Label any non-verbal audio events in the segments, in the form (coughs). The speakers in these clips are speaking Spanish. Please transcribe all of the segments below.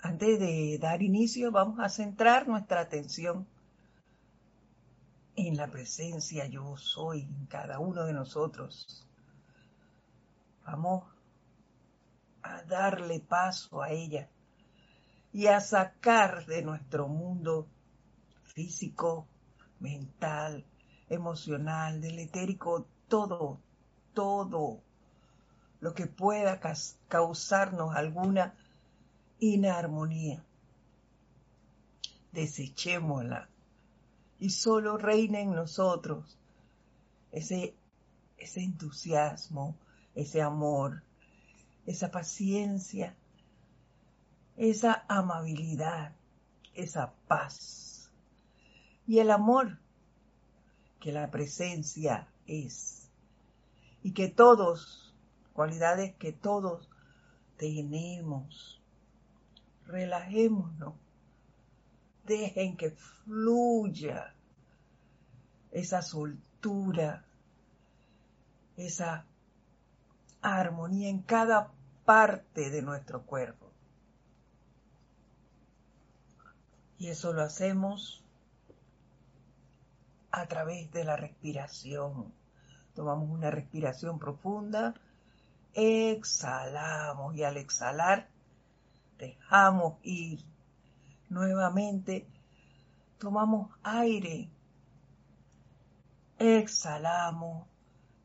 Antes de dar inicio, vamos a centrar nuestra atención en la presencia yo soy en cada uno de nosotros. Vamos a darle paso a ella y a sacar de nuestro mundo físico, mental, emocional, del etérico, todo, todo lo que pueda causarnos alguna inarmonía. Desechémosla y solo reina en nosotros ese, ese entusiasmo, ese amor, esa paciencia, esa amabilidad, esa paz y el amor que la presencia es y que todos, cualidades que todos tenemos. Relajémonos dejen que fluya esa soltura, esa armonía en cada parte de nuestro cuerpo. Y eso lo hacemos a través de la respiración. Tomamos una respiración profunda, exhalamos y al exhalar dejamos ir Nuevamente tomamos aire, exhalamos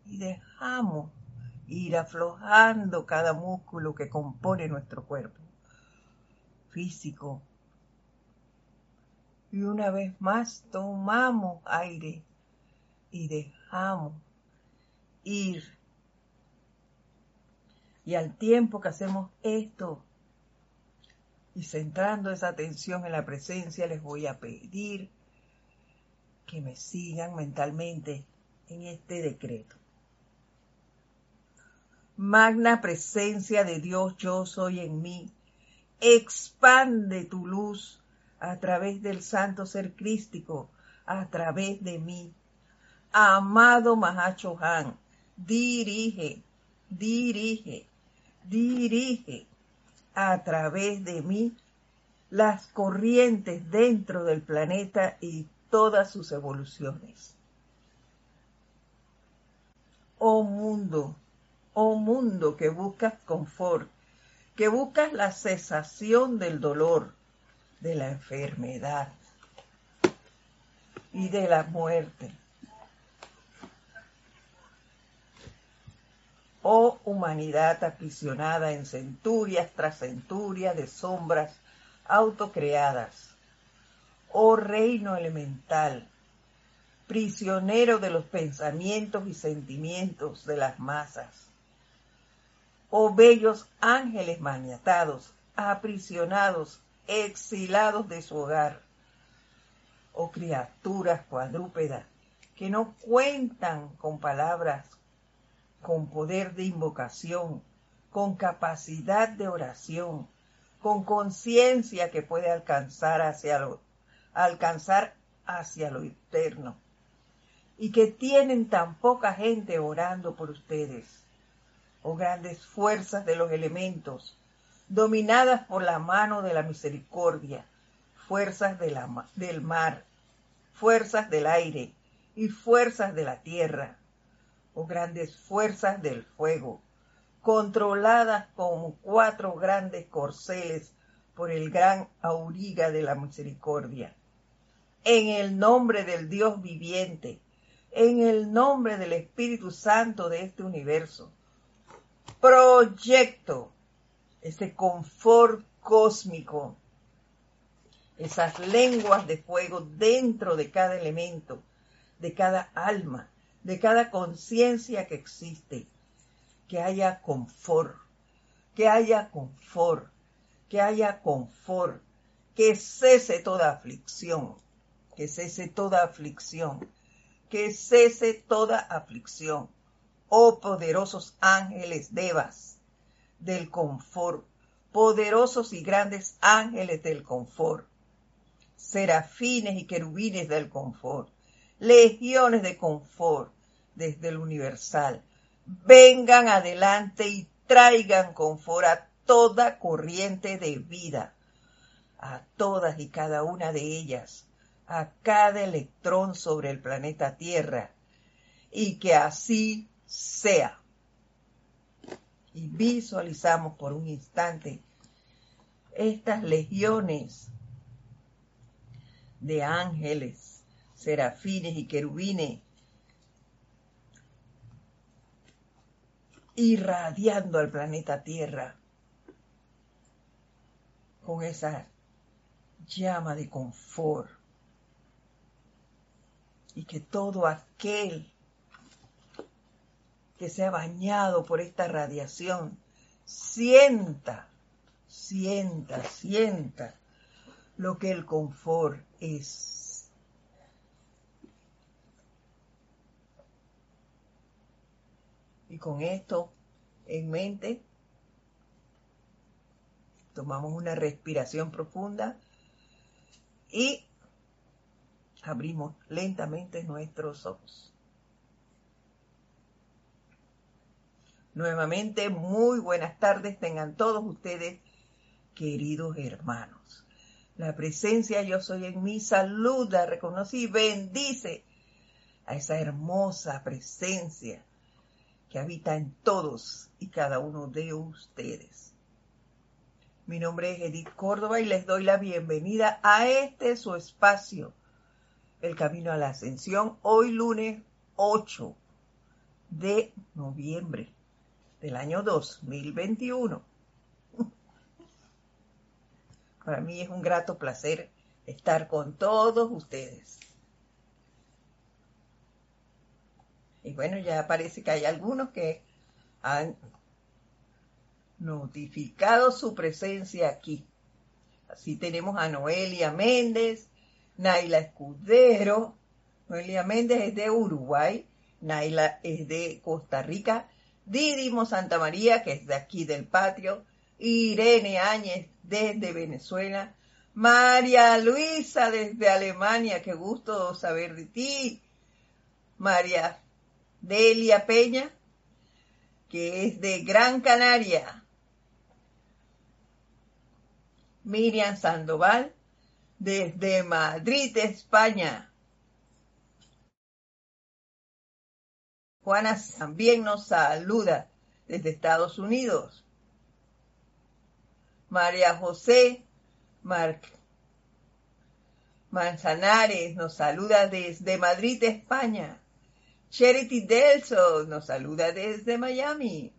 y dejamos ir aflojando cada músculo que compone nuestro cuerpo físico. Y una vez más tomamos aire y dejamos ir. Y al tiempo que hacemos esto, y centrando esa atención en la presencia, les voy a pedir que me sigan mentalmente en este decreto. Magna presencia de Dios, yo soy en mí. Expande tu luz a través del santo ser crístico, a través de mí. Amado Mahacho Han, dirige, dirige, dirige a través de mí las corrientes dentro del planeta y todas sus evoluciones. Oh mundo, oh mundo que buscas confort, que buscas la cesación del dolor, de la enfermedad y de la muerte. Oh humanidad aprisionada en centurias tras centurias de sombras autocreadas, oh reino elemental, prisionero de los pensamientos y sentimientos de las masas, oh bellos ángeles maniatados, aprisionados, exilados de su hogar, oh criaturas cuadrúpedas que no cuentan con palabras con poder de invocación, con capacidad de oración, con conciencia que puede alcanzar hacia lo, eterno, y que tienen tan poca gente orando por ustedes, oh grandes fuerzas de los elementos, dominadas por la mano de la misericordia, fuerzas del mar, fuerzas del aire y fuerzas de la tierra, o grandes fuerzas del fuego, controladas como cuatro grandes corceles por el gran auriga de la misericordia. En el nombre del Dios viviente, en el nombre del Espíritu Santo de este universo, proyecto ese confort cósmico, esas lenguas de fuego dentro de cada elemento, de cada alma, de cada conciencia que existe, que haya confort, que haya confort, que haya confort, que cese toda aflicción, que cese toda aflicción, que cese toda aflicción. Oh poderosos ángeles devas del confort, poderosos y grandes ángeles del confort, serafines y querubines del confort, legiones de confort desde el universal. Vengan adelante y traigan confort a toda corriente de vida, a todas y cada una de ellas, a cada electrón sobre el planeta Tierra, y que así sea. Y visualizamos por un instante estas legiones de ángeles, serafines y querubines irradiando al planeta Tierra con esa llama de confort y que todo aquel que se ha bañado por esta radiación sienta, sienta, sienta lo que el confort es. Y con esto en mente, tomamos una respiración profunda y abrimos lentamente nuestros ojos. Nuevamente, muy buenas tardes tengan todos ustedes, queridos hermanos. La presencia yo soy en mi saluda, reconoce y bendice a esa hermosa presencia que habita en todos y cada uno de ustedes. Mi nombre es Edith Córdoba y les doy la bienvenida a este su espacio, El Camino a la Ascensión, hoy lunes 8 de noviembre del año 2021. Para mí es un grato placer estar con todos ustedes. Y bueno, ya parece que hay algunos que han notificado su presencia aquí. Así tenemos a Noelia Méndez, Naila Escudero. Noelia Méndez es de Uruguay, Naila es de Costa Rica, Didimo Santa María, que es de aquí del patio, Irene Áñez desde Venezuela, María Luisa desde Alemania, qué gusto saber de ti, María Delia Peña, que es de Gran Canaria, Miriam Sandoval, desde Madrid, España. Juana también nos saluda desde Estados Unidos. María José Manzanares nos saluda desde Madrid, España. Charity Delso nos saluda desde Miami.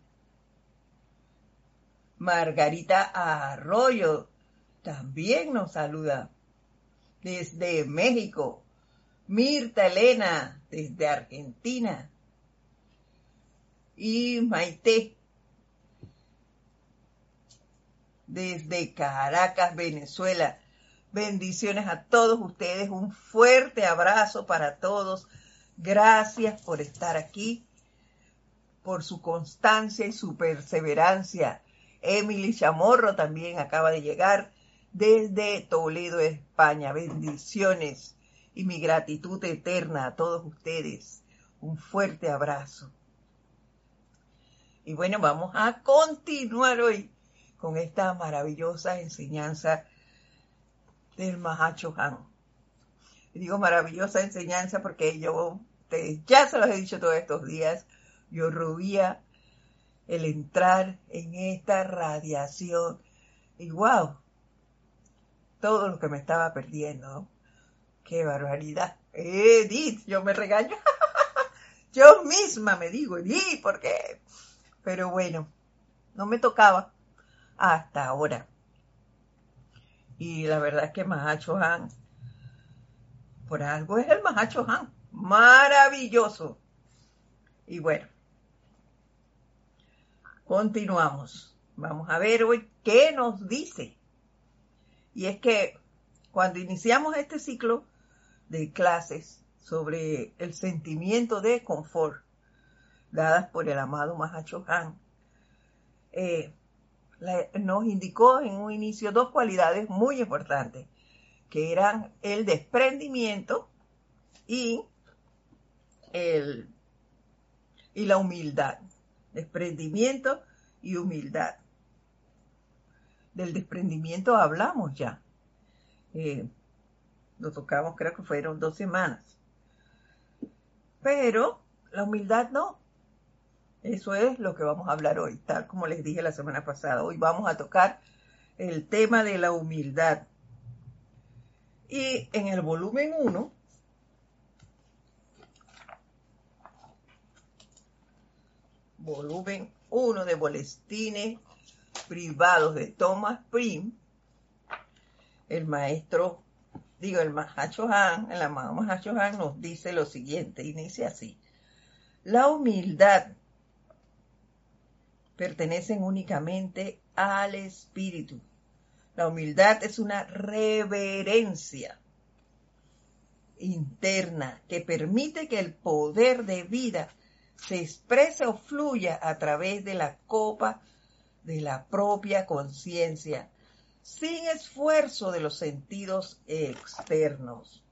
Margarita Arroyo también nos saluda desde México. Mirta Elena desde Argentina y Maite desde Caracas, Venezuela. Bendiciones a todos ustedes, un fuerte abrazo para todos. Gracias por estar aquí, por su constancia y su perseverancia. Emily Chamorro también acaba de llegar desde Toledo, España. Bendiciones y mi gratitud eterna a todos ustedes. Un fuerte abrazo. Y bueno, vamos a continuar hoy con esta maravillosa enseñanza del Mahacho Han. Digo maravillosa enseñanza porque yo, ya se los he dicho todos estos días, yo rubía el entrar en esta radiación y wow, todo lo que me estaba perdiendo. Qué barbaridad. Edith, yo me regaño. (laughs) yo misma me digo, Edith, ¿por qué? Pero bueno, no me tocaba hasta ahora. Y la verdad es que Mahacho Han, algo es el Mahacho Han, maravilloso. Y bueno, continuamos. Vamos a ver hoy qué nos dice. Y es que cuando iniciamos este ciclo de clases sobre el sentimiento de confort, dadas por el amado Mahacho Han, eh, nos indicó en un inicio dos cualidades muy importantes, que eran el desprendimiento y, el, y la humildad. Desprendimiento y humildad. Del desprendimiento hablamos ya Eh, lo tocamos, creo que fueron dos semanas. Pero la humildad no. Eso es lo que vamos a hablar hoy, tal como les dije la semana pasada. Hoy vamos a tocar el tema de la humildad. Y en el volumen 1, volumen 1 de Bolestines privados de Thomas Prim, el maestro, digo, el Mahacho Han, el amado Mahacho Han nos dice lo siguiente, inicia así. La humildad pertenecen únicamente al espíritu. La humildad es una reverencia interna que permite que el poder de vida se exprese o fluya a través de la copa de la propia conciencia, sin esfuerzo de los sentidos externos.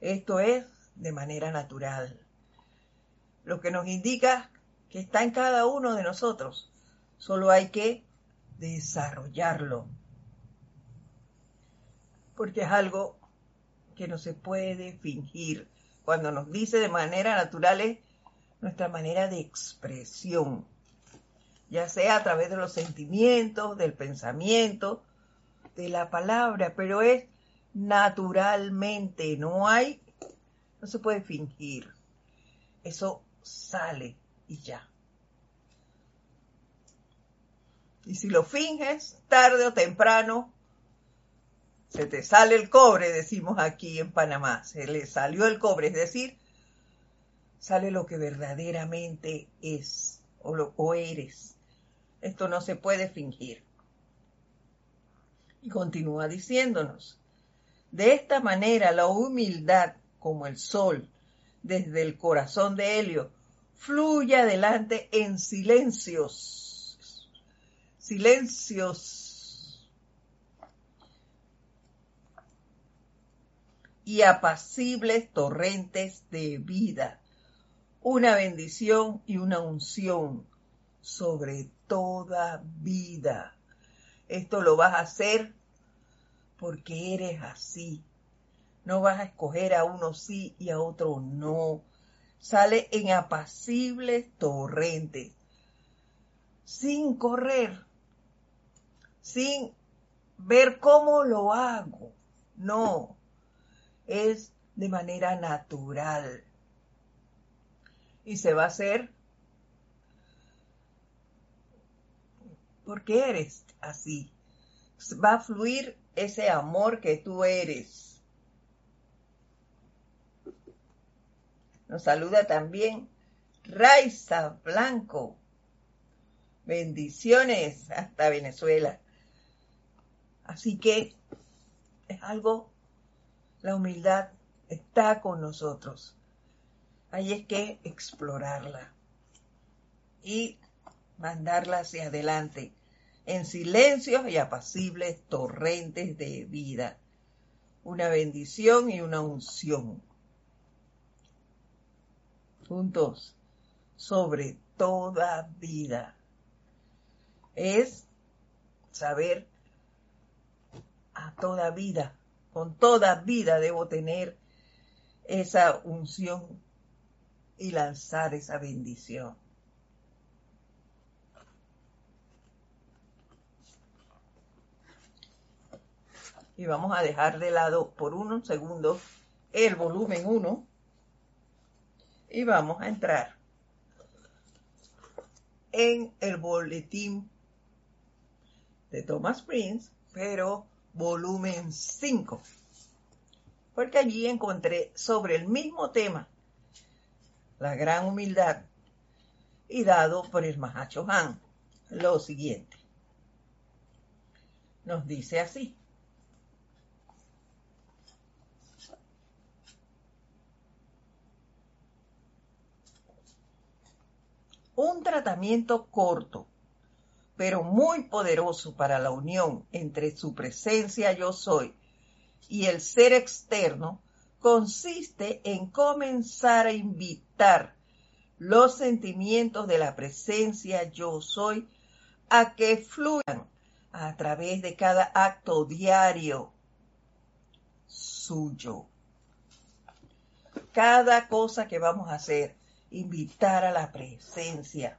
Esto es de manera natural, lo que nos indica que está en cada uno de nosotros. Solo hay que desarrollarlo, porque es algo que no se puede fingir. Cuando nos dice de manera natural es nuestra manera de expresión ya sea a través de los sentimientos, del pensamiento, de la palabra, pero es naturalmente, no hay, no se puede fingir. Eso sale y ya. Y si lo finges, tarde o temprano, se te sale el cobre, decimos aquí en Panamá, se le salió el cobre, es decir, sale lo que verdaderamente es o, lo, o eres. Esto no se puede fingir. Y continúa diciéndonos, de esta manera la humildad, como el sol, desde el corazón de Helio, fluye adelante en silencios, silencios y apacibles torrentes de vida, una bendición y una unción sobre toda vida. Esto lo vas a hacer porque eres así. No vas a escoger a uno sí y a otro no. Sale en apacibles torrentes, sin correr, sin ver cómo lo hago. No, es de manera natural. Y se va a hacer porque eres así. Va a fluir ese amor que tú eres. Nos saluda también Raiza Blanco. Bendiciones hasta Venezuela. Así que es algo, la humildad está con nosotros. Hay es que explorarla y mandarla hacia adelante en silencios y apacibles torrentes de vida. Una bendición y una unción. Juntos, sobre toda vida. Es saber a toda vida, con toda vida debo tener esa unción y lanzar esa bendición. y vamos a dejar de lado por unos segundos el volumen 1 y vamos a entrar en el boletín de Thomas Prince, pero volumen 5, porque allí encontré sobre el mismo tema, la gran humildad, y dado por el Mahacho Han, lo siguiente. Nos dice así. un tratamiento corto, pero muy poderoso para la unión entre su presencia yo soy y el ser externo, consiste en comenzar a invitar los sentimientos de la presencia yo soy a que fluyan a través de cada acto diario suyo. Cada cosa que vamos a hacer, invitar a la presencia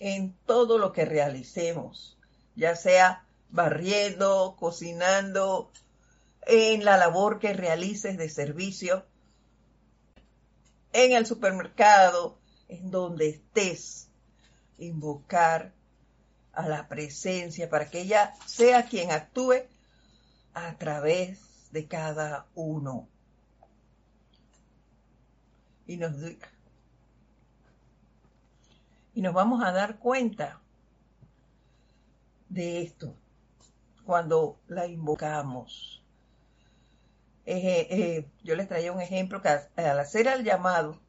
en todo lo que realicemos, ya sea barriendo, cocinando, en la labor que realices de servicio, en el supermercado, en donde estés, invocar a la presencia para que ella sea quien actúe a través de cada uno. Y nos, y nos vamos a dar cuenta de esto cuando la invocamos. Eh, eh, yo les traía un ejemplo que al hacer el llamado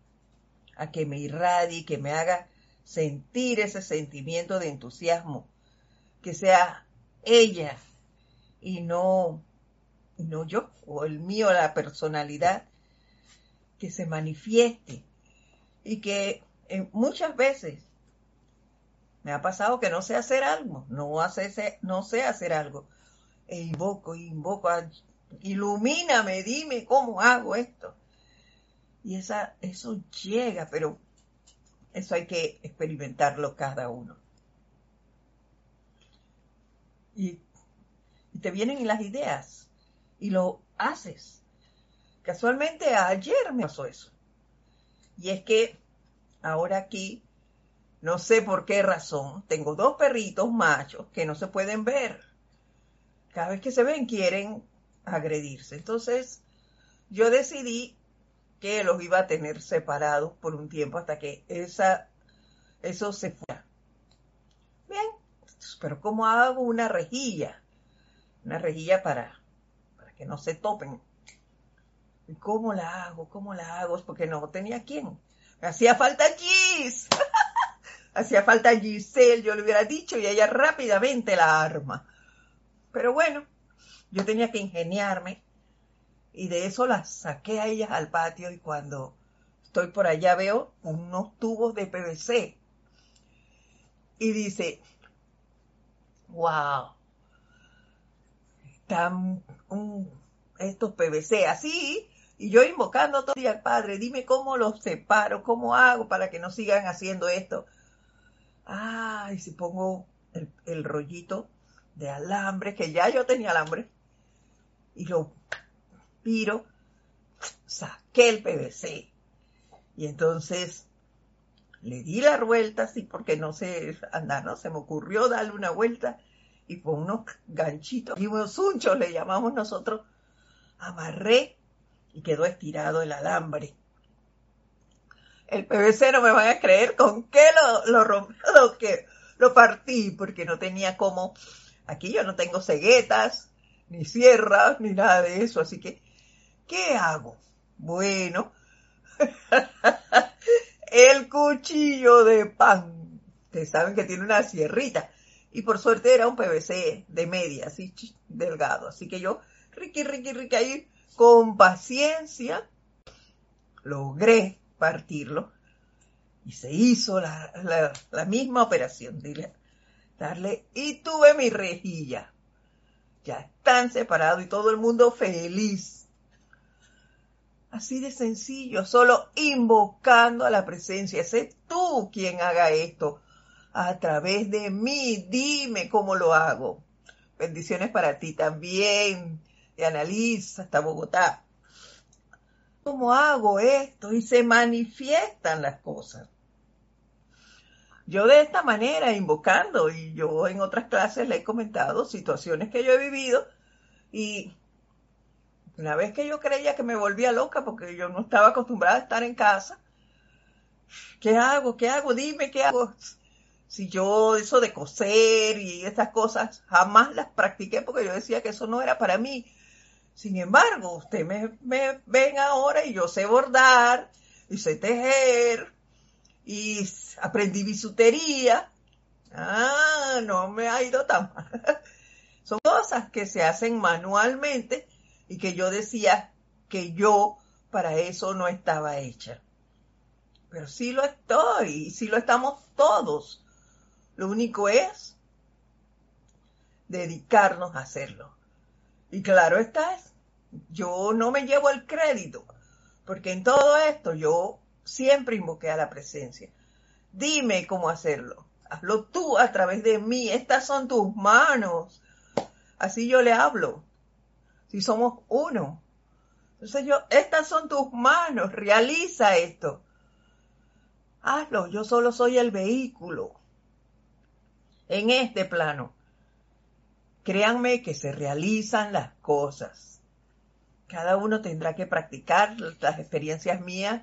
a que me irradie, que me haga sentir ese sentimiento de entusiasmo, que sea ella y no, no yo, o el mío, la personalidad, que se manifieste y que muchas veces me ha pasado que no sé hacer algo, no, no sé hacer algo. E invoco, invoco, ilumíname, dime cómo hago esto. Y esa, eso llega, pero eso hay que experimentarlo cada uno. Y, y te vienen las ideas y lo haces. Casualmente ayer me pasó eso. Y es que ahora aquí no sé por qué razón. Tengo dos perritos machos que no se pueden ver. Cada vez que se ven quieren agredirse. Entonces yo decidí que los iba a tener separados por un tiempo hasta que esa, eso se fuera. Bien, pero ¿cómo hago una rejilla? Una rejilla para, para que no se topen. ¿Y cómo la hago? ¿Cómo la hago? Porque no tenía quién. Me hacía falta cheese. (laughs) Hacía falta Giselle, yo le hubiera dicho, y ella rápidamente la arma. Pero bueno, yo tenía que ingeniarme y de eso las saqué a ellas al patio y cuando estoy por allá veo unos tubos de PVC. Y dice, wow, están estos PVC así, y yo invocando todo el día al Padre, dime cómo los separo, cómo hago para que no sigan haciendo esto. Ah, y si pongo el, rollito de alambre, que ya yo tenía alambre, y lo piro, saqué el PVC. Y entonces le di la vuelta, así porque no sé andar, ¿no? Se me ocurrió darle una vuelta y con unos ganchitos y unos unchos le llamamos nosotros, amarré y quedó estirado el alambre el PVC no me van a creer con qué lo, lo rompí, lo, que, lo partí, porque no tenía como, aquí yo no tengo ceguetas, ni sierras, ni nada de eso, así que, ¿qué hago? Bueno, (laughs) el cuchillo de pan, ustedes saben que tiene una sierrita, y por suerte era un PVC de media, así delgado, así que yo, riqui, riqui, riqui, ahí, con paciencia, logré partirlo. Y se hizo la, misma operación, dile, darle, y tuve mi rejilla. Ya están separados y todo el mundo feliz. Así de sencillo, solo invocando a la presencia. Sé tú quien haga esto a través de mí. Dime cómo lo hago. Bendiciones para ti también. De Analiza hasta Bogotá. ¿Cómo hago esto? Y se manifiestan las cosas. Yo de esta manera, invocando, y yo en otras clases le he comentado situaciones que yo he vivido, y una vez que yo creía que me volvía loca porque yo no estaba acostumbrada a estar en casa, ¿qué hago? ¿Qué hago? Dime qué hago. Si yo eso de coser y estas cosas jamás las practiqué porque yo decía que eso no era para mí. Sin embargo, usted me, ven ahora y yo sé bordar y sé tejer y aprendí bisutería. Ah, no me ha ido tan mal. (laughs) Son cosas que se hacen manualmente y que yo decía que yo para eso no estaba hecha. Pero sí lo estoy y sí lo estamos todos. Lo único es dedicarnos a hacerlo Y claro está, yo no me llevo el crédito, porque en todo esto yo siempre invoqué a la presencia. Dime cómo hacerlo. Hazlo tú a través de mí. Estas son tus manos. Así yo le hablo. Si somos uno. Entonces yo, estas son tus manos. Realiza esto. Hazlo. Yo solo soy el vehículo. En este plano. Créanme que se realizan las cosas. Cada uno tendrá que practicar las experiencias mías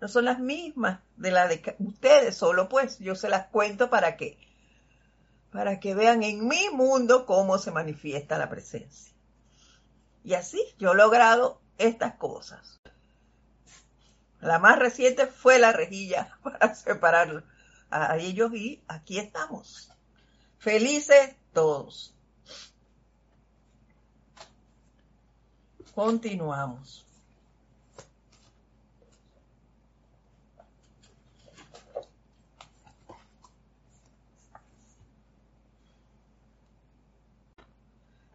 no son las mismas de las de ustedes, solo pues yo se las cuento para que para que vean en mi mundo cómo se manifiesta la presencia. Y así yo he logrado estas cosas. La más reciente fue la rejilla (laughs) para separar a ellos y aquí estamos. Felices todos. Continuamos.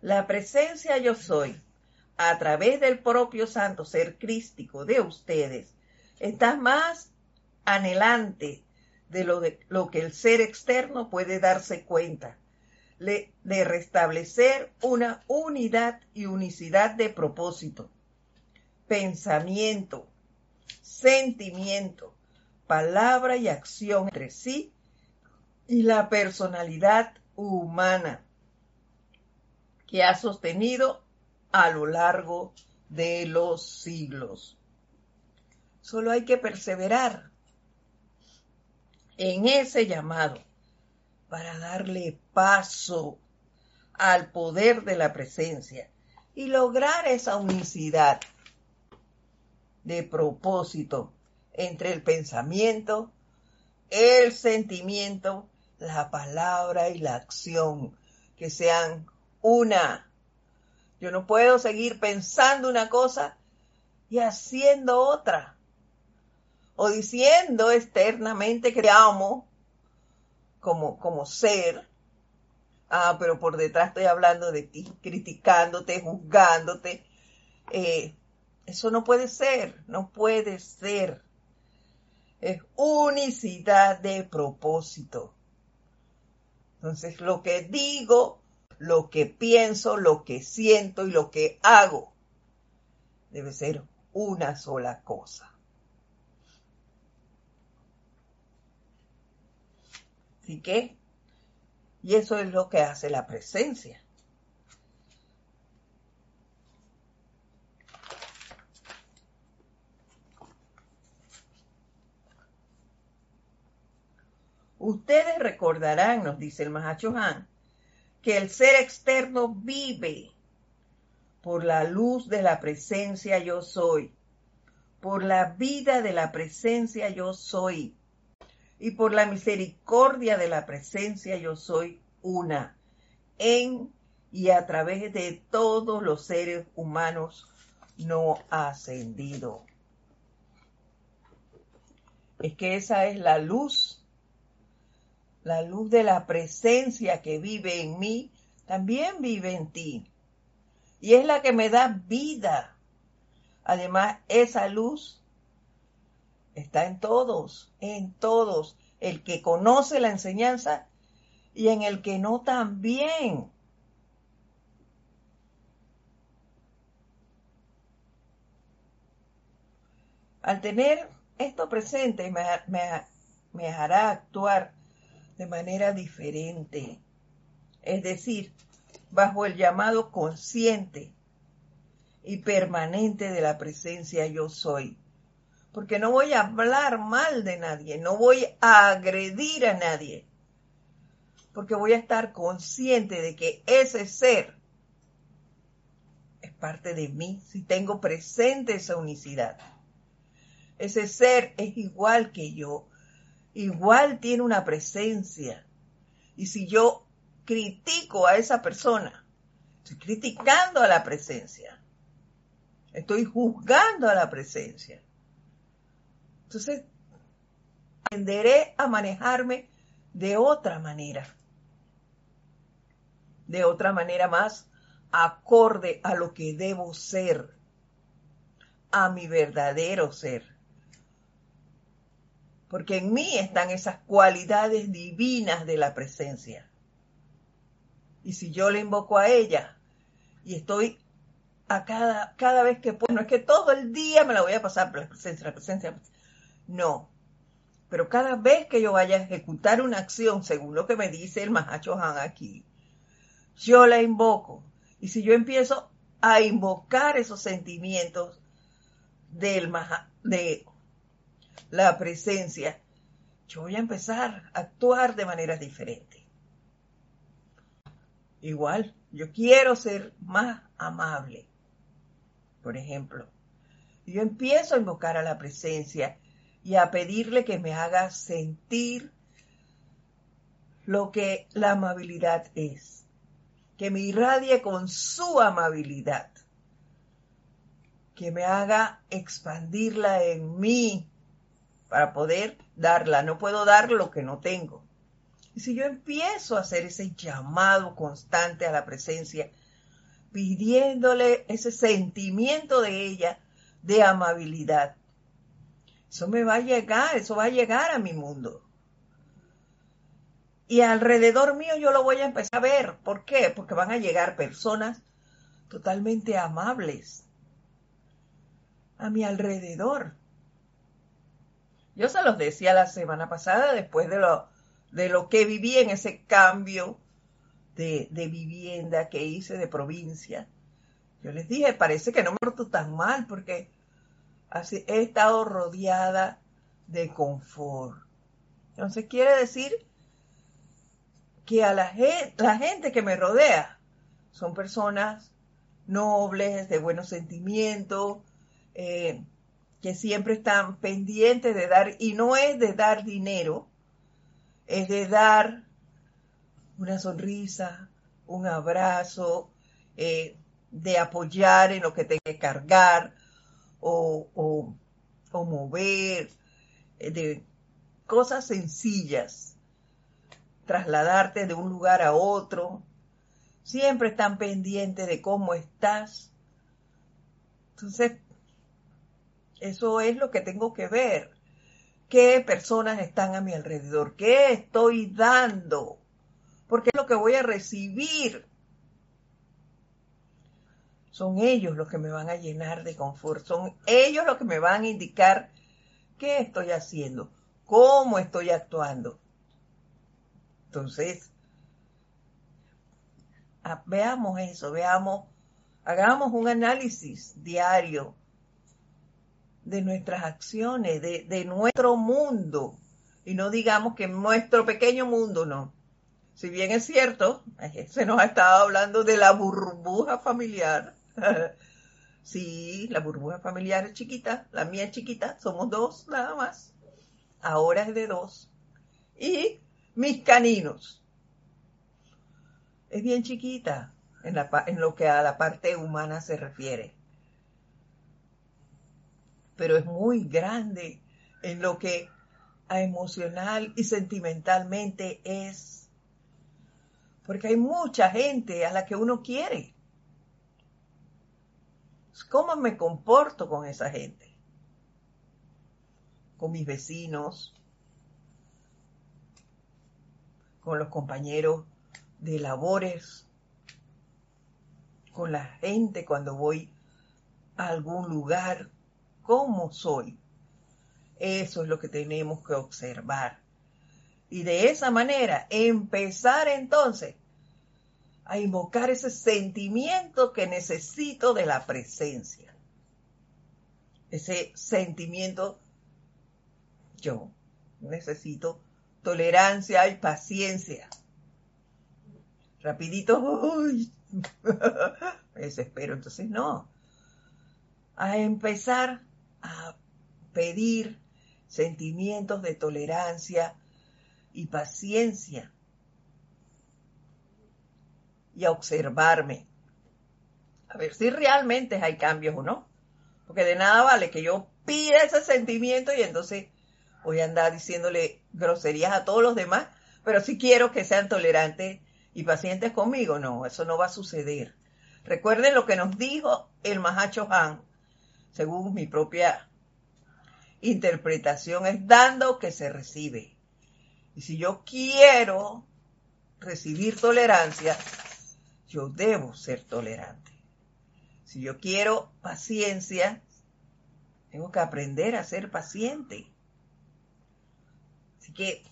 La presencia yo soy, a través del propio santo ser crístico de ustedes, está más anhelante de lo, de lo que el ser externo puede darse cuenta, de restablecer una unidad y unicidad de propósito, pensamiento, sentimiento, palabra y acción entre sí y la personalidad humana que ha sostenido a lo largo de los siglos. Solo hay que perseverar en ese llamado para darle paso al poder de la presencia y lograr esa unicidad de propósito entre el pensamiento, el sentimiento, la palabra y la acción, que sean una. Yo no puedo seguir pensando una cosa y haciendo otra. O diciendo externamente que te amo como, como ser. Ah, pero por detrás estoy hablando de ti, criticándote, juzgándote. Eh, eso no puede ser, no puede ser. Es unicidad de propósito. Entonces, lo que digo lo que pienso, lo que siento y lo que hago debe ser una sola cosa. Que, y eso es lo que hace la presencia. Ustedes recordarán, nos dice el Mahacho Han, que el ser externo vive por la luz de la presencia yo soy, por la vida de la presencia yo soy y por la misericordia de la presencia yo soy una en y a través de todos los seres humanos no ascendido. Es que esa es la luz la luz de la presencia que vive en mí, también vive en ti. Y es la que me da vida. Además, esa luz está en todos, en todos. El que conoce la enseñanza y en el que no también. Al tener esto presente me, me hará actuar de manera diferente. Es decir, bajo el llamado consciente y permanente de la presencia yo soy. Porque no voy a hablar mal de nadie, no voy a agredir a nadie. Porque voy a estar consciente de que ese ser es parte de mí si tengo presente esa unicidad. Ese ser es igual que yo, igual tiene una presencia. Y si yo critico a esa persona, estoy criticando a la presencia. Estoy juzgando a la presencia. Entonces, aprenderé a manejarme de otra manera. De otra manera más acorde a lo que debo ser, a mi verdadero ser. Porque en mí están esas cualidades divinas de la presencia. Y si yo le invoco a ella y estoy a cada, cada vez que puedo, no es que todo el día me la voy a pasar por la presencia, la presencia. No. Pero cada vez que yo vaya a ejecutar una acción, según lo que me dice el Mahacho Han aquí, yo la invoco. Y si yo empiezo a invocar esos sentimientos del de la presencia, yo voy a empezar a actuar de manera diferente. Igual, yo quiero ser más amable. Por ejemplo, yo empiezo a invocar a la presencia y a pedirle que me haga sentir lo que la amabilidad es, que me irradie con su amabilidad, que me haga expandirla en mí para poder darla. No puedo dar lo que no tengo. Y si yo empiezo a hacer ese llamado constante a la presencia, pidiéndole ese sentimiento de ella de amabilidad, eso me va a llegar, eso va a llegar a mi mundo. Y alrededor mío yo lo voy a empezar a ver. ¿Por qué? Porque van a llegar personas totalmente amables a mi alrededor. Yo se los decía la semana pasada después de lo de lo que viví en ese cambio de, vivienda que hice de provincia. Yo les dije, parece que no me porto tan mal porque he estado rodeada de confort. Entonces quiere decir que a la gente, la gente que me rodea son personas nobles, de buenos sentimientos, eh, que siempre están pendientes de dar, y no es de dar dinero, es de dar una sonrisa, un abrazo, eh, de apoyar en lo que tenga que cargar o, o, mover, eh, de cosas sencillas, trasladarte de un lugar a otro. Siempre están pendientes de cómo estás. Entonces, eso es lo que tengo que ver qué personas están a mi alrededor, qué estoy dando, porque es lo que voy a recibir. Son ellos los que me van a llenar de confort, son ellos los que me van a indicar qué estoy haciendo, cómo estoy actuando. Entonces, veamos eso, veamos, hagamos un análisis diario de nuestras acciones, de, nuestro mundo. Y no digamos que nuestro pequeño mundo, no. Si bien es cierto, (laughs) se nos ha estado hablando de la burbuja familiar. (laughs) sí, la burbuja familiar es chiquita, la mía es chiquita, somos dos nada más. Ahora es de dos. Y mis caninos. Es bien chiquita en, en lo que a la parte humana se refiere pero es muy grande en lo que a emocional y sentimentalmente es. Porque hay mucha gente a la que uno quiere. ¿Cómo me comporto con esa gente? Con mis vecinos, con los compañeros de labores, con la gente cuando voy a algún lugar cómo soy. Eso es lo que tenemos que observar. Y de esa manera empezar entonces a invocar ese sentimiento que necesito de la presencia. Ese sentimiento, yo necesito tolerancia y paciencia. Rapidito, uy, (laughs) me desespero. Entonces, no. A empezar a pedir sentimientos de tolerancia y paciencia y a observarme. A ver si realmente hay cambios o no. Porque de nada vale que yo pida ese sentimiento y entonces voy a andar diciéndole groserías a todos los demás, pero si quiero que sean tolerantes y pacientes conmigo, no, eso no va a suceder. Recuerden lo que nos dijo el Mahacho Han, según mi propia interpretación, es dando que se recibe. Y si yo quiero recibir tolerancia, yo debo ser tolerante. Si yo quiero paciencia, tengo que aprender a ser paciente. Así que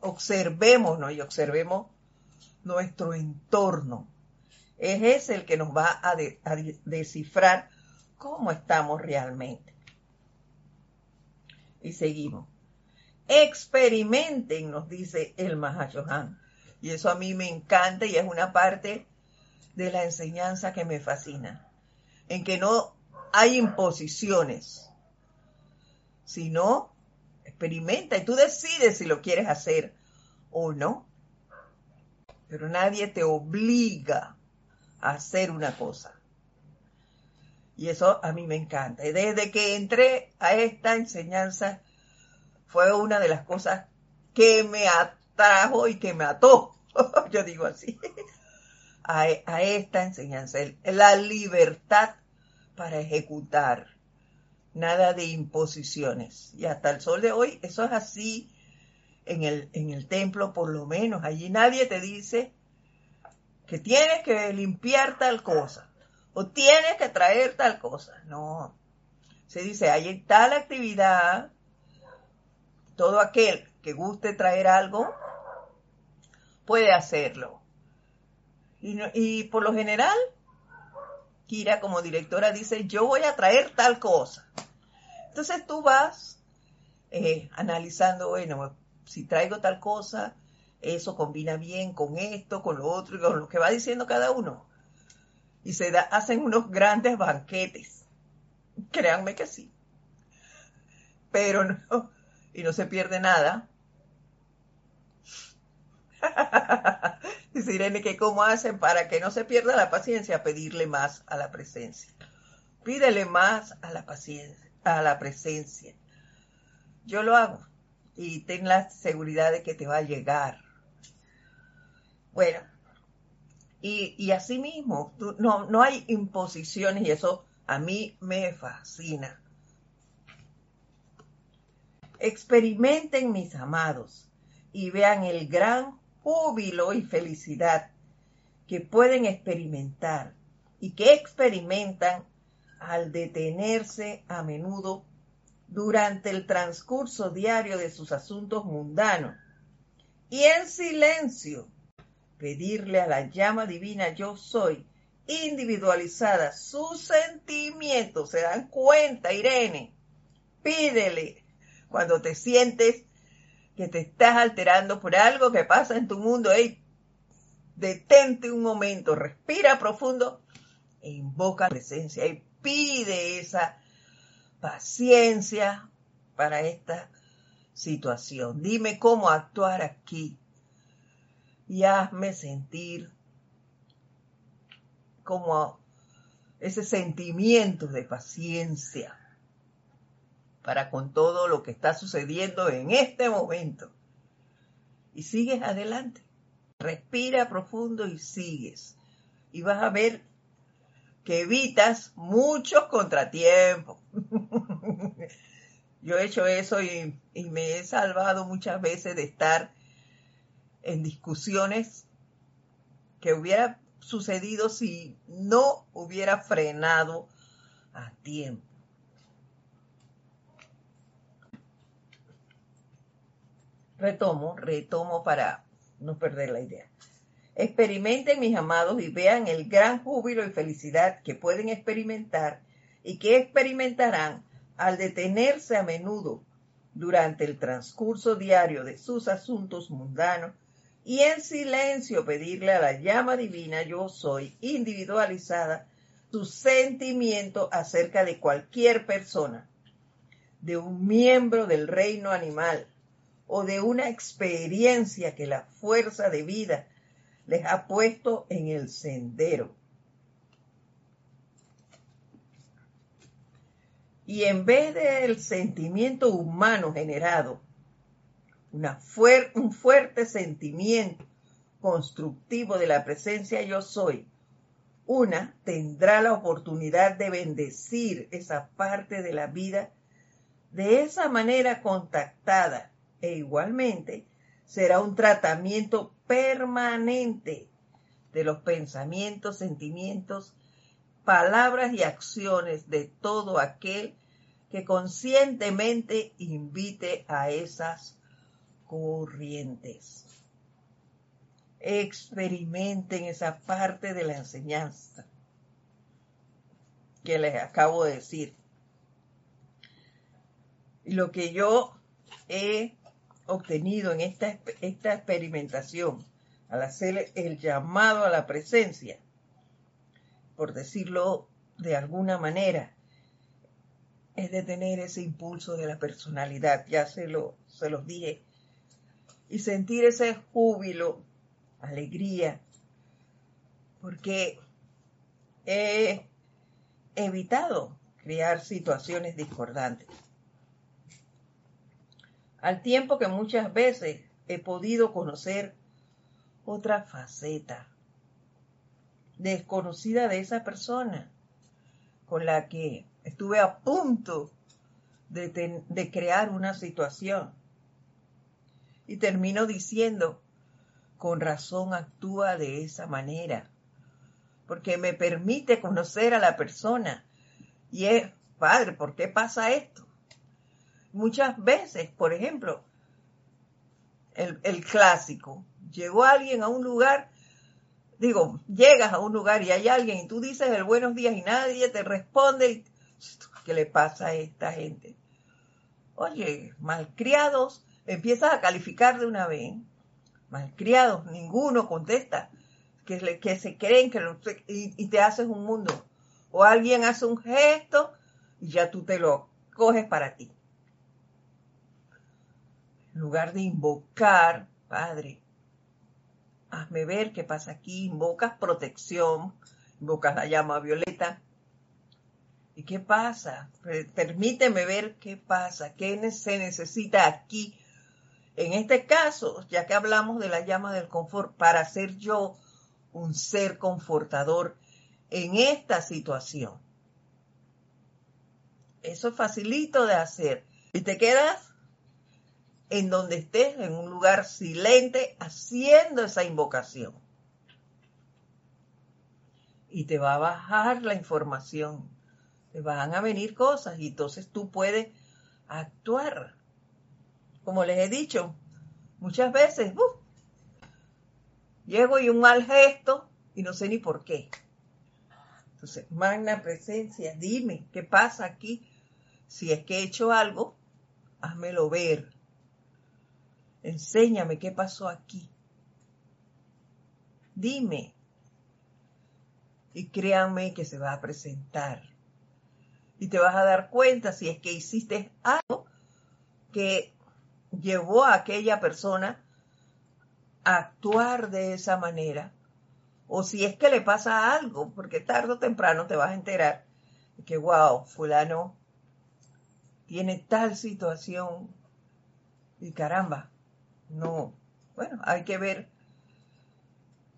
observémonos y observemos nuestro entorno es ese el que nos va a, descifrar cómo estamos realmente. Y seguimos. Experimenten, nos dice el Mahashohan. Y eso a mí me encanta y es una parte de la enseñanza que me fascina. En que no hay imposiciones, sino experimenta y tú decides si lo quieres hacer o no. Pero nadie te obliga hacer una cosa. Y eso a mí me encanta. Y desde que entré a esta enseñanza fue una de las cosas que me atrajo y que me ató, (laughs) yo digo así, a, a esta enseñanza. La libertad para ejecutar. Nada de imposiciones. Y hasta el sol de hoy eso es así en el, en el templo por lo menos. Allí nadie te dice que tienes que limpiar tal cosa o tienes que traer tal cosa. No. Se dice, hay tal actividad, todo aquel que guste traer algo puede hacerlo. Y, por lo general, Kira como directora dice, yo voy a traer tal cosa. Entonces tú vas eh, analizando, bueno, si traigo tal cosa, eso combina bien con esto, con lo otro, y con lo que va diciendo cada uno. Y se da, hacen unos grandes banquetes. Créanme que sí. Pero no, y no se pierde nada. (laughs) Dice Irene que cómo hacen para que no se pierda la paciencia, pedirle más a la presencia. Pídele más a la paciencia, a la presencia. Yo lo hago y ten la seguridad de que te va a llegar. Bueno, y, y así mismo, no, no hay imposiciones y eso a mí me fascina. Experimenten, mis amados, y vean el gran júbilo y felicidad que pueden experimentar y que experimentan al detenerse a menudo durante el transcurso diario de sus asuntos mundanos y en silencio pedirle a la llama divina yo soy, individualizada, sus sentimientos. ¿Se dan cuenta, Irene? Pídele cuando te sientes que te estás alterando por algo que pasa en tu mundo. Hey, detente un momento, respira profundo e invoca la presencia y pide esa paciencia para esta situación. Dime cómo actuar aquí y hazme sentir como ese sentimiento de paciencia para con todo lo que está sucediendo en este momento. Y sigues adelante. Respira profundo y sigues. Y vas a ver que evitas muchos contratiempos. (laughs) Yo he hecho eso y, y, me he salvado muchas veces de estar en discusiones que hubiera sucedido si no hubiera frenado a tiempo. Retomo, retomo para no perder la idea. Experimenten, mis amados, y vean el gran júbilo y felicidad que pueden experimentar y que experimentarán al detenerse a menudo durante el transcurso diario de sus asuntos mundanos y en silencio pedirle a la llama divina yo soy individualizada tu sentimiento acerca de cualquier persona, de un miembro del reino animal o de una experiencia que la fuerza de vida les ha puesto en el sendero. Y en vez del sentimiento humano generado un fuerte sentimiento constructivo de la presencia yo soy, una tendrá la oportunidad de bendecir esa parte de la vida de esa manera contactada e igualmente será un tratamiento permanente de los pensamientos, sentimientos, palabras y acciones de todo aquel que conscientemente invite a esas corrientes. Experimenten esa parte de la enseñanza que les acabo de decir. Lo que yo he obtenido en esta, esta experimentación al hacer el llamado a la presencia, por decirlo de alguna manera, es de tener ese impulso de la personalidad, ya se, lo, se dije, y sentir ese júbilo, alegría, porque he evitado crear situaciones discordantes. Al tiempo que muchas veces he podido conocer otra faceta desconocida de esa persona con la que estuve a punto de, crear una situación. Y termino diciendo, con razón actúa de esa manera, porque me permite conocer a la persona. Y es, padre, ¿por qué pasa esto? Muchas veces, por ejemplo, el, clásico, llegó alguien a un lugar digo, llegas a un lugar y hay alguien y tú dices el buenos días y nadie te responde, ¿qué le pasa a esta gente? Oye, malcriados, empiezas a calificar de una vez, malcriados, ninguno contesta, que, se creen que y, y te haces un mundo. O alguien hace un gesto y ya tú te lo coges para ti. Lugar de invocar, Padre, hazme ver qué pasa aquí, invocas protección, invocas la llama violeta. ¿Y qué pasa? Permíteme ver qué pasa, qué se necesita aquí. En este caso, ya que hablamos de la llama del confort, para ser yo un ser confortador en esta situación. Eso es facilito de hacer. Y te quedas en donde estés, en un lugar silente, haciendo esa invocación. Y te va a bajar la información, te van a venir cosas y entonces tú puedes actuar. Como les he dicho, muchas veces, llego y un mal gesto y no sé ni por qué. Entonces, magna presencia, dime qué pasa aquí. Si es que he hecho algo, házmelo ver Enséñame qué pasó aquí. Dime. Y créanme que se va a presentar. Y te vas a dar cuenta si es que hiciste algo que llevó a aquella persona a actuar de esa manera. O si es que le pasa algo, porque tarde o temprano te vas a enterar que, wow, fulano tiene tal situación y caramba, no. Bueno, hay que ver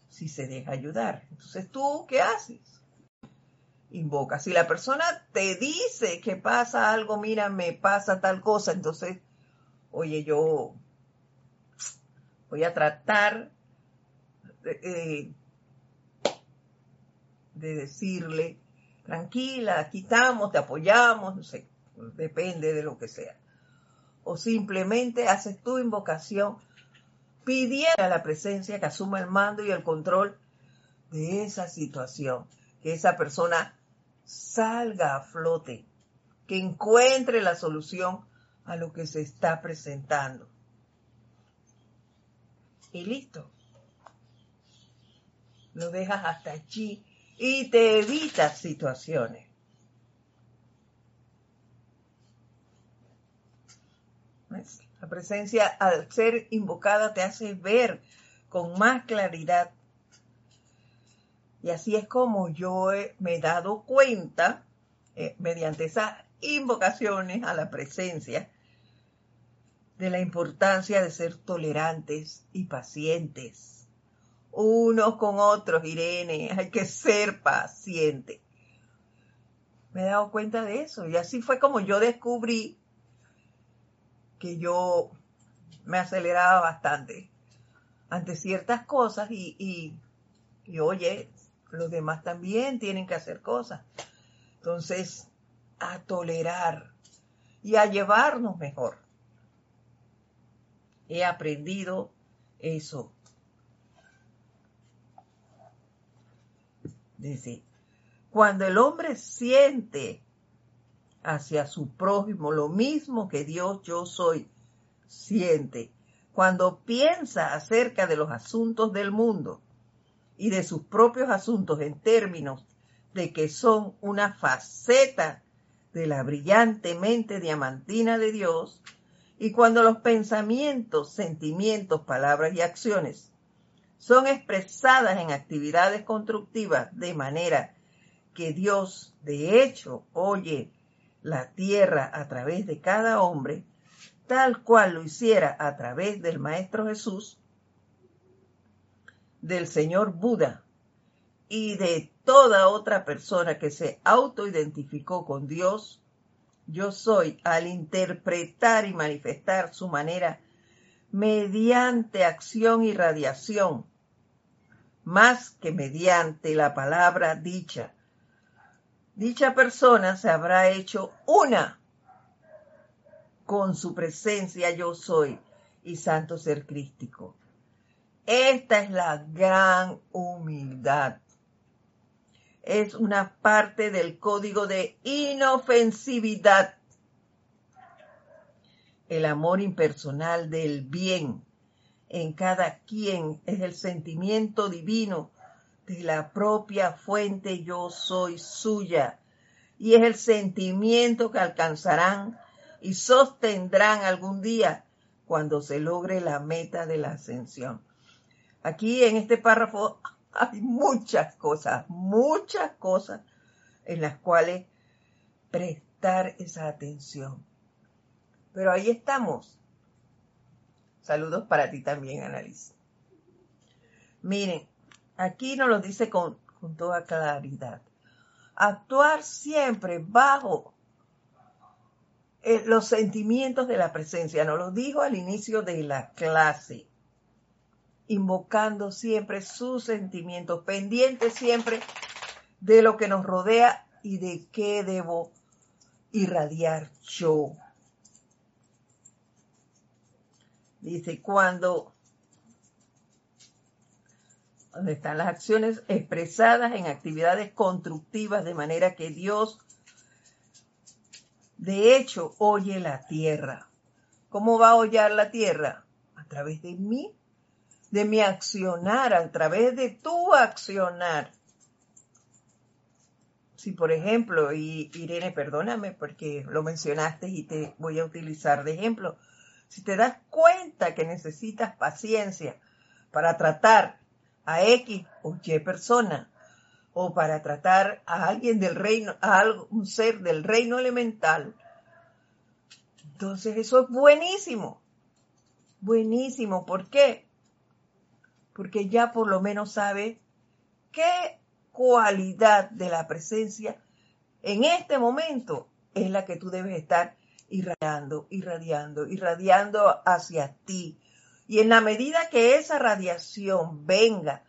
si se deja ayudar. Entonces, ¿tú qué haces? Invoca. Si la persona te dice que pasa algo, mira, me pasa tal cosa, entonces, oye, yo voy a tratar de, de decirle, tranquila, aquí estamos, te apoyamos, no sé, depende de lo que sea o simplemente haces tu invocación pidiendo a la presencia que asuma el mando y el control de esa situación, que esa persona salga a flote, que encuentre la solución a lo que se está presentando. Y listo. Lo dejas hasta allí y te evitas situaciones. La presencia al ser invocada te hace ver con más claridad. Y así es como yo me he dado cuenta, eh, mediante esas invocaciones a la presencia, de la importancia de ser tolerantes y pacientes, unos con otros, Irene. (laughs) Hay que ser paciente. Me he dado cuenta de eso y así fue como yo descubrí que yo me aceleraba bastante ante ciertas cosas y, y, oye, los demás también tienen que hacer cosas. Entonces, a tolerar y a llevarnos mejor. He aprendido eso. Dice, cuando el hombre siente hacia su prójimo lo mismo que Dios yo soy, siente. Cuando piensa acerca de los asuntos del mundo y de sus propios asuntos en términos de que son una faceta de la brillante mente diamantina de Dios, y cuando los pensamientos, sentimientos, palabras y acciones son expresadas en actividades constructivas de manera que Dios, de hecho, oye la tierra a través de cada hombre, tal cual lo hiciera a través del Maestro Jesús, del Señor Buda y de toda otra persona que se autoidentificó con Dios, yo soy al interpretar y manifestar su manera mediante acción y radiación, más que mediante la palabra dicha. Dicha persona se habrá hecho una con su presencia yo soy y santo ser crístico. Esta es la gran humildad es una parte del código de inofensividad. El amor impersonal del bien en cada quien es el sentimiento divino de la propia fuente yo soy suya y es el sentimiento que alcanzarán y sostendrán algún día cuando se logre la meta de la ascensión. Aquí en este párrafo (laughs) hay muchas cosas, muchas cosas en las cuales prestar esa atención. Pero ahí estamos. Saludos para ti también, Annalise. Miren, aquí nos lo dice con, toda claridad. Actuar siempre bajo eh, los sentimientos de la presencia. Nos lo dijo al inicio de la clase invocando siempre sus sentimientos, pendientes siempre de lo que nos rodea y de qué debo irradiar yo. Dice, cuando donde están las acciones expresadas en actividades constructivas de manera que Dios de hecho oye la tierra. ¿Cómo va a oyar la tierra? A través de mí de mi accionar, a través de tu accionar. Si, por ejemplo, y Irene, perdóname porque lo mencionaste y te voy a utilizar de ejemplo, si te das cuenta que necesitas paciencia para tratar a X o Y persona, o para tratar a alguien del reino, a un ser del reino elemental, entonces eso es buenísimo. Buenísimo. ¿Por qué? porque ya por lo menos sabe qué cualidad de la presencia en este momento es la que tú debes estar irradiando, irradiando, irradiando hacia ti. Y en la medida que esa radiación venga,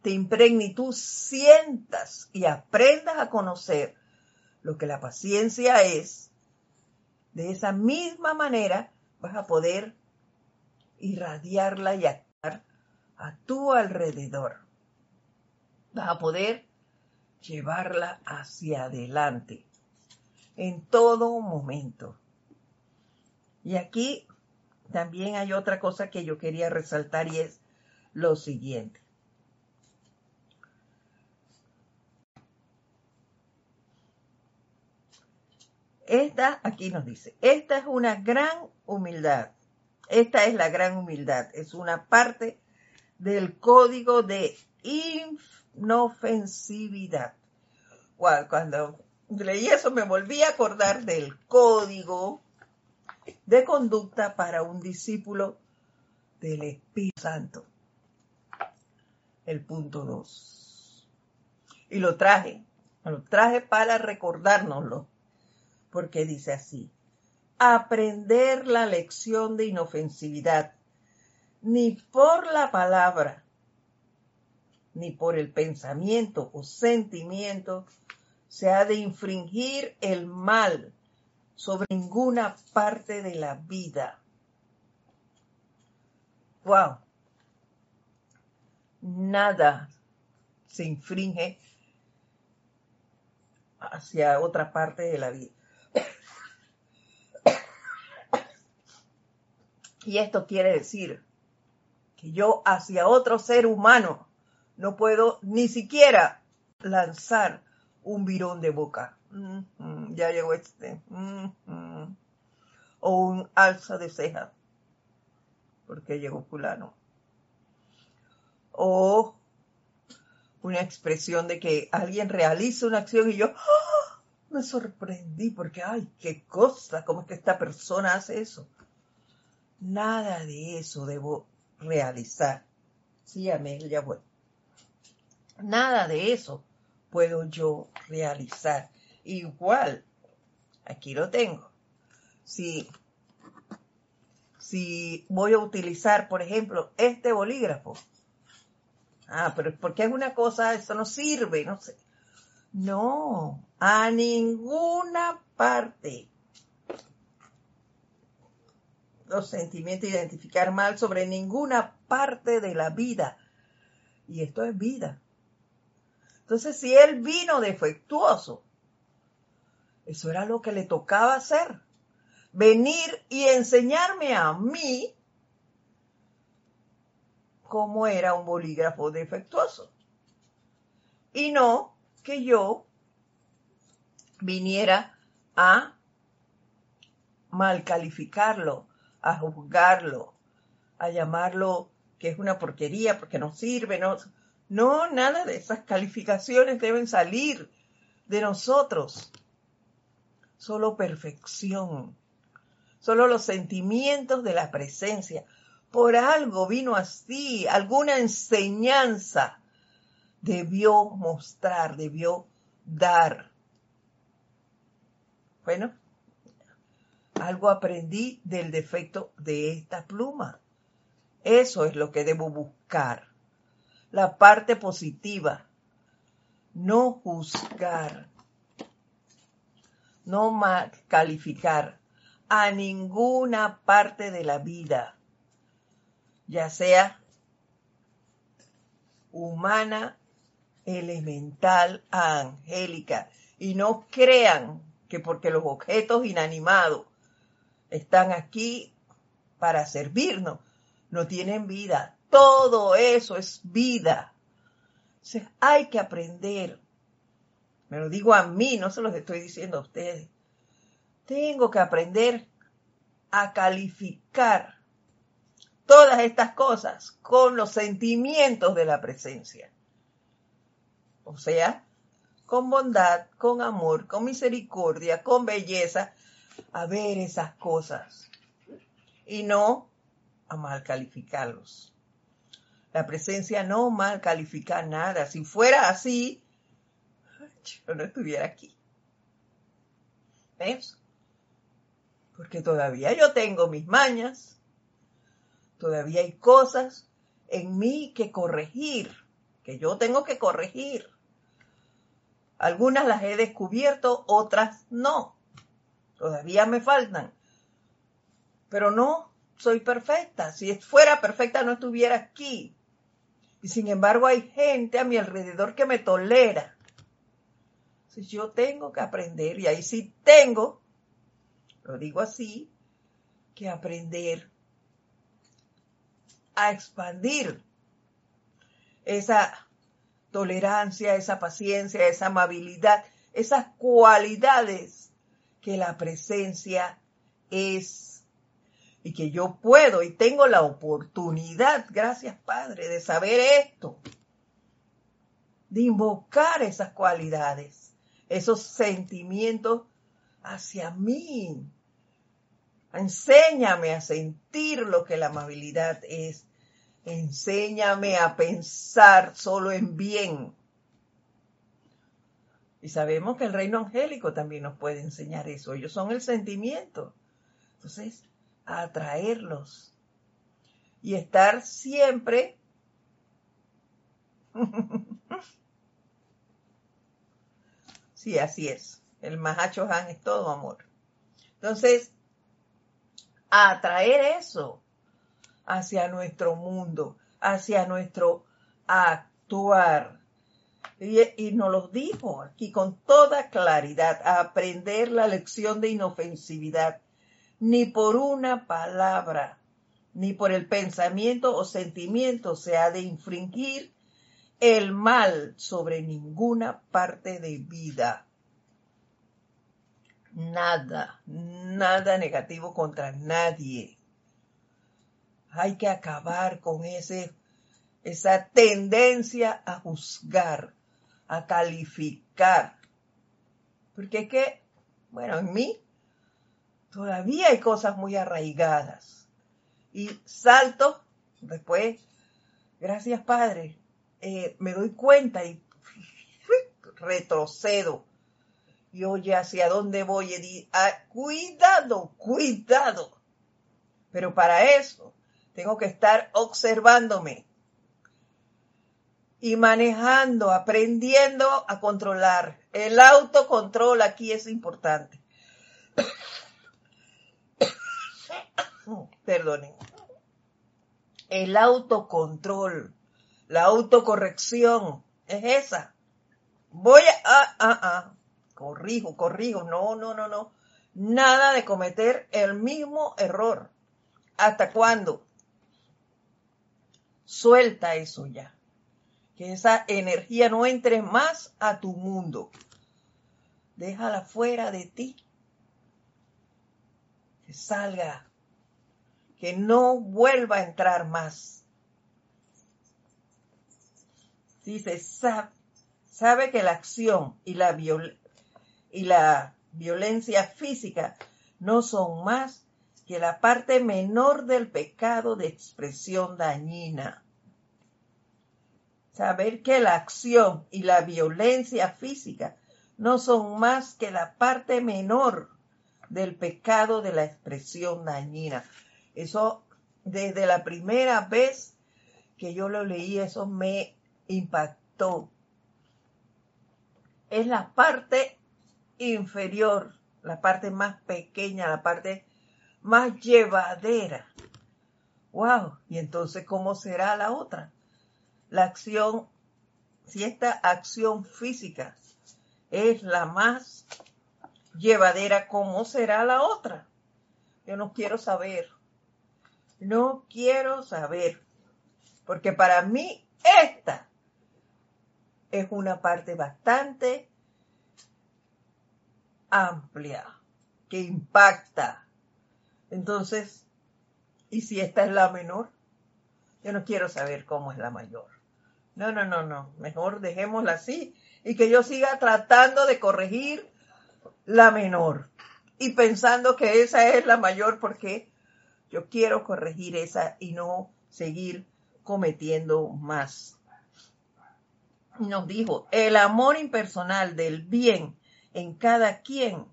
te impregne y tú sientas y aprendas a conocer lo que la paciencia es, de esa misma manera vas a poder irradiarla y a tu alrededor. Vas a poder llevarla hacia adelante en todo momento. Y aquí también hay otra cosa que yo quería resaltar y es lo siguiente. Esta, aquí nos dice, esta es una gran humildad. Esta es la gran humildad. Es una parte del código de inofensividad. Cuando leí eso me volví a acordar del código de conducta para un discípulo del Espíritu Santo. el punto 2. Y lo traje, lo traje para recordárnoslo, porque dice así, aprender la lección de inofensividad, ni por la palabra, ni por el pensamiento o sentimiento, se ha de infringir el mal sobre ninguna parte de la vida. Wow. Nada se infringe hacia otra parte de la vida. Y esto quiere decir que yo hacia otro ser humano no puedo ni siquiera lanzar un virón de boca. Ya llegó este. o un alza de ceja. Porque llegó fulano. O una expresión de que alguien realiza una acción y yo ¡ah! me sorprendí porque, ay, qué cosa, cómo es que esta persona hace eso. Nada de eso debo realizar. Sí, Amel, ya voy. Nada de eso puedo yo realizar. Igual, aquí lo tengo. Si, si voy a utilizar, por ejemplo, este bolígrafo. Ah, pero porque es una cosa, eso no sirve, no sé. No, a ninguna parte los sentimientos, identificar mal sobre ninguna parte de la vida. Y esto es vida. Entonces, si él vino defectuoso, eso era lo que le tocaba hacer. Venir y enseñarme a mí cómo era un bolígrafo defectuoso. Y no que yo viniera a mal calificarlo, a juzgarlo, a llamarlo que es una porquería porque no sirve, no, no, nada de esas calificaciones deben salir de nosotros. Solo perfección, solo los sentimientos de la presencia. Por algo vino así, alguna enseñanza debió mostrar, debió dar. Bueno, algo aprendí del defecto de esta pluma. Eso es lo que debo buscar. La parte positiva. No juzgar. No calificar a ninguna parte de la vida, ya sea humana, elemental, angélica. Y no crean que porque los objetos inanimados están aquí para servirnos, no tienen vida. Todo eso es vida. hay que aprender. Me lo digo a mí, no se los estoy diciendo a ustedes. Tengo que aprender a calificar todas estas cosas con los sentimientos de la presencia. O sea, con bondad, con amor, con misericordia, con belleza, a ver esas cosas y no a mal calificarlos. La presencia no mal califica nada. Si fuera así, yo no estuviera aquí. ¿Ves? Porque todavía yo tengo mis mañas, todavía hay cosas en mí que corregir, que yo tengo que corregir. Algunas las he descubierto, otras no. Todavía me faltan. Pero no soy perfecta. Si fuera perfecta no estuviera aquí. Y sin embargo hay gente a mi alrededor que me tolera. Si yo tengo que aprender, y ahí sí tengo, lo digo así, que aprender a expandir esa tolerancia, esa paciencia, esa amabilidad, esas cualidades que la presencia es. Y que yo puedo y tengo la oportunidad, gracias Padre, de saber esto, de invocar esas cualidades, esos sentimientos hacia mí. Enséñame a sentir lo que la amabilidad es. Enséñame a pensar solo en bien. Y sabemos que el reino angélico también nos puede enseñar eso. Ellos son el sentimiento. Entonces, atraerlos y estar siempre (laughs) sí, así es. El Mahacho Han es todo amor. Entonces, atraer eso hacia nuestro mundo, hacia nuestro actuar. Y, y, nos lo dijo aquí con toda claridad, aprender la lección de inofensividad, ni por una palabra, ni por el pensamiento o sentimiento se ha de infringir el mal sobre ninguna parte de vida. Nada, nada negativo contra nadie. Hay que acabar con ese, esa tendencia a juzgar, a calificar. Porque es que, bueno, en mí todavía hay cosas muy arraigadas. Y salto después, gracias Padre, eh, me doy cuenta y (laughs) retrocedo. Y oye, ¿hacia dónde voy? Y ah, cuidado, cuidado. Pero para eso tengo que estar observándome y manejando, aprendiendo a controlar. El autocontrol aquí es importante. (coughs) Perdonen. El autocontrol, la autocorrección, es esa. Voy a, ah, ah, ah, corrijo, corrijo, no, no, no, no. Nada de cometer el mismo error. ¿Hasta cuándo? Suelta eso ya. Que esa energía no entre más a tu mundo. Déjala fuera de ti. Que salga que no vuelva a entrar más. Dice, sabe, que la acción y la, y la violencia física no son más que la parte menor del pecado de expresión dañina. Saber que la acción y la violencia física no son más que la parte menor del pecado de la expresión dañina. Eso, desde la primera vez que yo lo leí, eso me impactó. Es la parte inferior, la parte más pequeña, la parte más llevadera. Wow, y entonces, ¿cómo será la otra? La acción, si esta acción física es la más llevadera, ¿cómo será la otra? Yo no quiero saber. No quiero saber, porque para mí esta es una parte bastante amplia, que impacta. Entonces, ¿y si esta es la menor? Yo no quiero saber cómo es la mayor. No, no, no, no. Mejor dejémosla así y que yo siga tratando de corregir la menor y pensando que esa es la mayor porque yo quiero corregir esa y no seguir cometiendo más. Nos dijo, el amor impersonal del bien en cada quien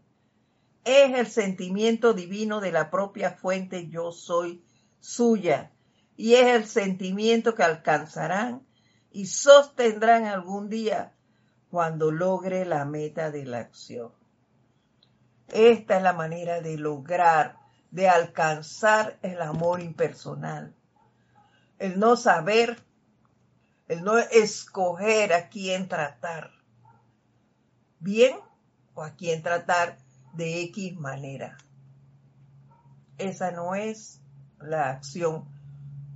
es el sentimiento divino de la propia fuente yo soy suya y es el sentimiento que alcanzarán y sostendrán algún día cuando logre la meta de la acción. Esta es la manera de lograr de alcanzar el amor impersonal. El no saber, el no escoger a quién tratar. Bien o a quién tratar de X manera. Esa no es la acción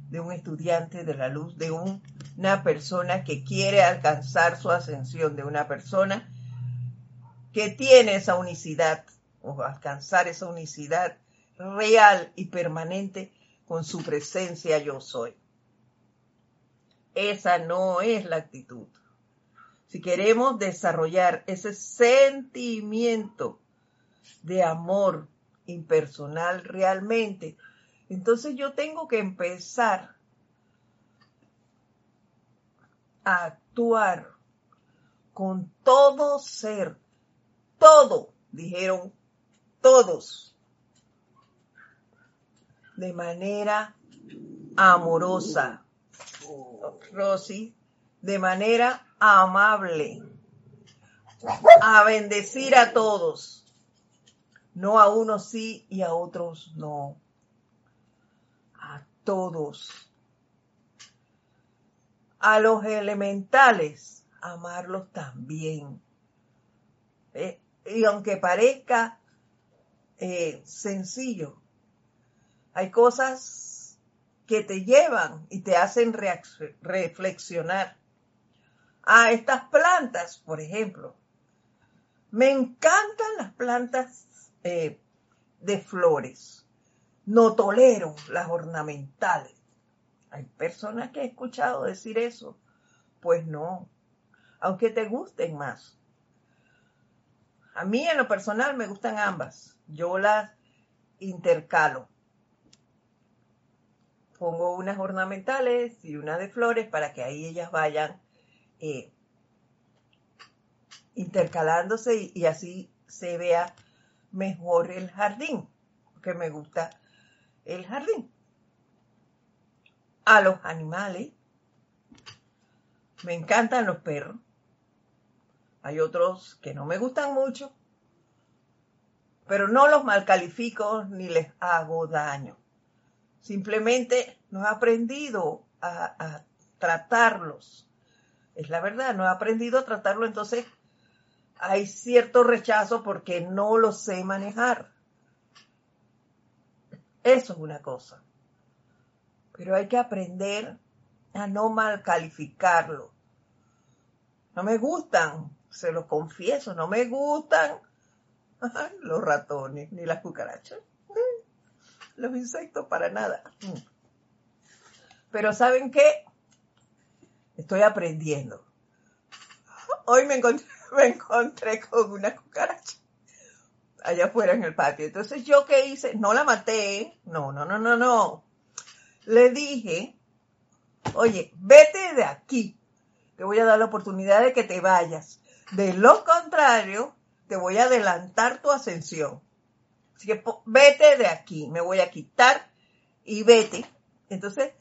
de un estudiante de la luz, de una persona que quiere alcanzar su ascensión, de una persona que tiene esa unicidad o alcanzar esa unicidad real y permanente con su presencia yo soy. Esa no es la actitud. Si queremos desarrollar ese sentimiento de amor impersonal realmente, entonces yo tengo que empezar actuar con todo ser, todo, dijeron todos, de manera amorosa. Rosy, de manera amable, a bendecir a todos, no a unos sí y a otros no, a todos. A los elementales, amarlos también. Eh, y aunque parezca eh, sencillo, hay cosas que te llevan y te hacen reflexionar. A estas plantas, por ejemplo, me encantan las plantas eh, de flores. No tolero las ornamentales. Hay personas que he escuchado decir eso. Pues no, aunque te gusten más. A mí en lo personal me gustan ambas. Yo las intercalo. Pongo unas ornamentales y unas de flores para que ahí ellas vayan eh, intercalándose y, así se vea mejor el jardín, porque me gusta el jardín. A los animales, me encantan los perros. Hay otros que no me gustan mucho, pero no los malcalifico ni les hago daño. Simplemente no he aprendido a, tratarlos. Es la verdad, no he aprendido a tratarlo, entonces hay cierto rechazo porque no lo sé manejar. Eso es una cosa. Pero hay que aprender a no mal calificarlo. No me gustan, se lo confieso, no me gustan los ratones ni las cucarachas. Los insectos para nada. Pero ¿saben qué? Estoy aprendiendo. Hoy me encontré (laughs) me encontré con una cucaracha allá afuera en el patio. Entonces, ¿yo qué hice? No la maté. No, no, no, no, no. Le dije, oye, vete de aquí. Te voy a dar la oportunidad de que te vayas. De lo contrario, te voy a adelantar tu ascensión. Así que vete de aquí. Me voy a quitar y vete. Entonces,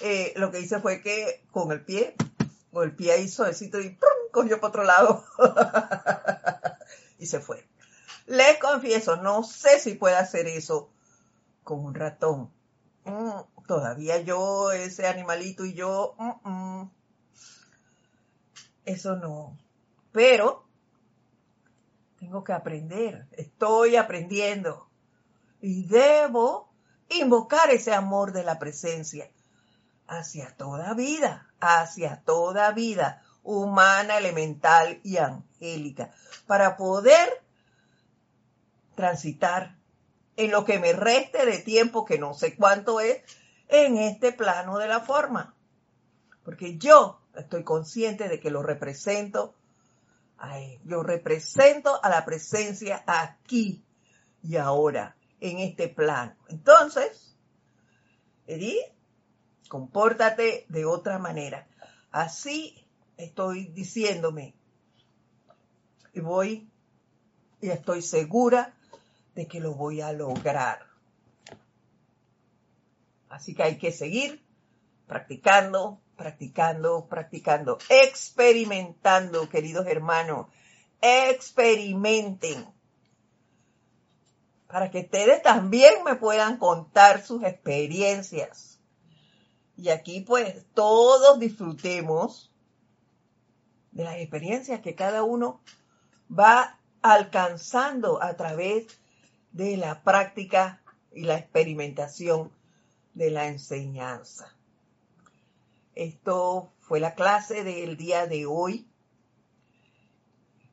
eh, lo que hice fue que con el pie, con el pie hizo suavecito y ¡prum! cogió para otro lado (laughs) y se fue. Les confieso, no sé si puede hacer eso con un ratón. Mm, todavía yo, ese animalito y yo, mm, mm. eso no. Pero tengo que aprender, estoy aprendiendo y debo invocar ese amor de la presencia hacia toda vida, hacia toda vida humana, elemental y angélica, para poder transitar en lo que me reste de tiempo, que no sé cuánto es, en este plano de la forma. Porque yo estoy consciente de que lo represento Yo represento a la presencia aquí y ahora, en este plano. Entonces, Edith, compórtate de otra manera. Así estoy diciéndome y voy y estoy segura de que lo voy a lograr. Así que hay que seguir practicando, practicando, practicando, experimentando, queridos hermanos, experimenten para que ustedes también me puedan contar sus experiencias. Y aquí pues todos disfrutemos de las experiencias que cada uno va alcanzando a través de la práctica y la experimentación de la enseñanza. Esto fue la clase del día de hoy.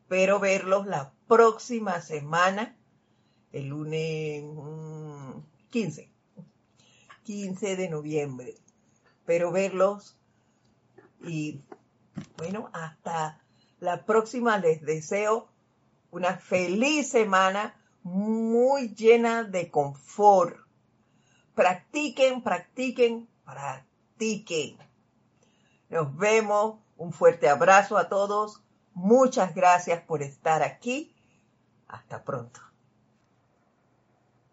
Espero verlos la próxima semana, el lunes 15, mm, 15 de noviembre. Espero verlos y bueno, hasta la próxima les deseo una feliz semana muy llena de confort. Practiquen, practiquen, practiquen. Nos vemos Un fuerte abrazo a todos. Muchas gracias por estar aquí. Hasta pronto.